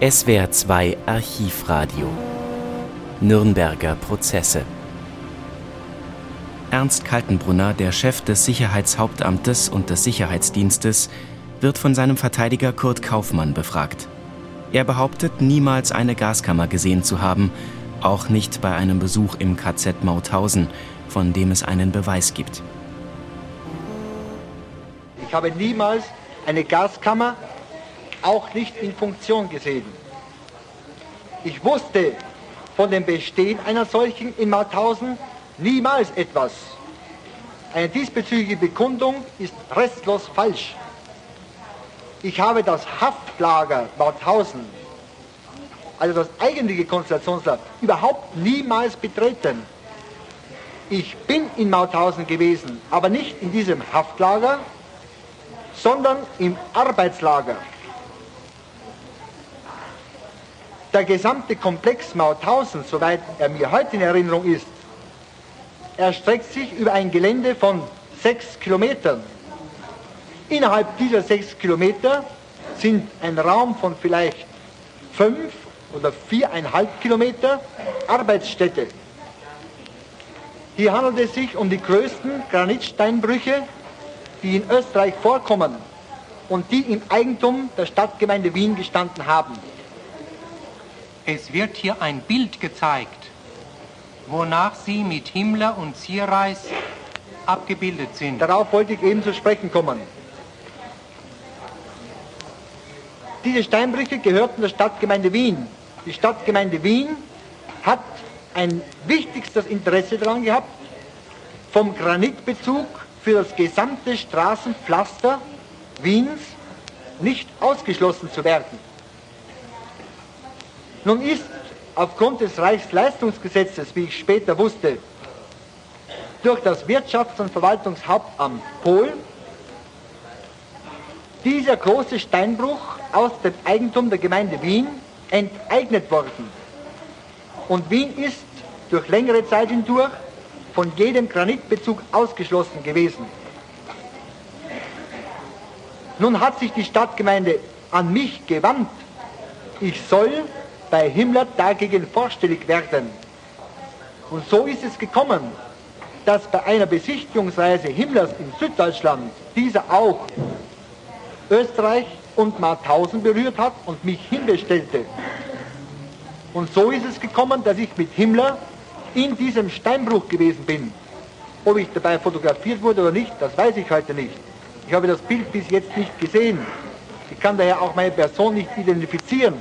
SWR 2 Archivradio Nürnberger Prozesse Ernst Kaltenbrunner, der Chef des Sicherheitshauptamtes und des Sicherheitsdienstes, wird von seinem Verteidiger Kurt Kaufmann befragt. Er behauptet, niemals eine Gaskammer gesehen zu haben, auch nicht bei einem Besuch im KZ Mauthausen, von dem es einen Beweis gibt. Ich habe niemals eine Gaskammer auch nicht in Funktion gesehen. Ich wusste von dem Bestehen einer solchen in Mauthausen niemals etwas. Eine diesbezügliche Bekundung ist restlos falsch. Ich habe das Haftlager Mauthausen, also das eigentliche Konzentrationslager, überhaupt niemals betreten. Ich bin in Mauthausen gewesen, aber nicht in diesem Haftlager, sondern im Arbeitslager. Der gesamte Komplex Mauthausen, soweit er mir heute in Erinnerung ist, erstreckt sich über ein Gelände von sechs Kilometern. Innerhalb dieser sechs Kilometer sind ein Raum von vielleicht fünf oder viereinhalb Kilometer Arbeitsstätte. Hier handelt es sich um die größten Granitsteinbrüche, die in Österreich vorkommen und die im Eigentum der Stadtgemeinde Wien gestanden haben. Es wird hier ein Bild gezeigt, wonach Sie mit Himmler und Zierreis abgebildet sind. Darauf wollte ich eben zu sprechen kommen. Diese Steinbrüche gehörten der Stadtgemeinde Wien. Die Stadtgemeinde Wien hat ein wichtigstes Interesse daran gehabt, vom Granitbezug für das gesamte Straßenpflaster Wiens nicht ausgeschlossen zu werden. Nun ist aufgrund des Reichsleistungsgesetzes, wie ich später wusste, durch das Wirtschafts- und Verwaltungshauptamt Pohl dieser große Steinbruch aus dem Eigentum der Gemeinde Wien enteignet worden. Und Wien ist durch längere Zeit hindurch von jedem Granitbezug ausgeschlossen gewesen. Nun hat sich die Stadtgemeinde an mich gewandt. Ich soll bei Himmler dagegen vorstellig werden. Und so ist es gekommen, dass bei einer Besichtigungsreise Himmlers in Süddeutschland dieser auch Österreich und Mauthausen berührt hat und mich hinbestellte. Und so ist es gekommen, dass ich mit Himmler in diesem Steinbruch gewesen bin. Ob ich dabei fotografiert wurde oder nicht, das weiß ich heute nicht. Ich habe das Bild bis jetzt nicht gesehen. Ich kann daher auch meine Person nicht identifizieren.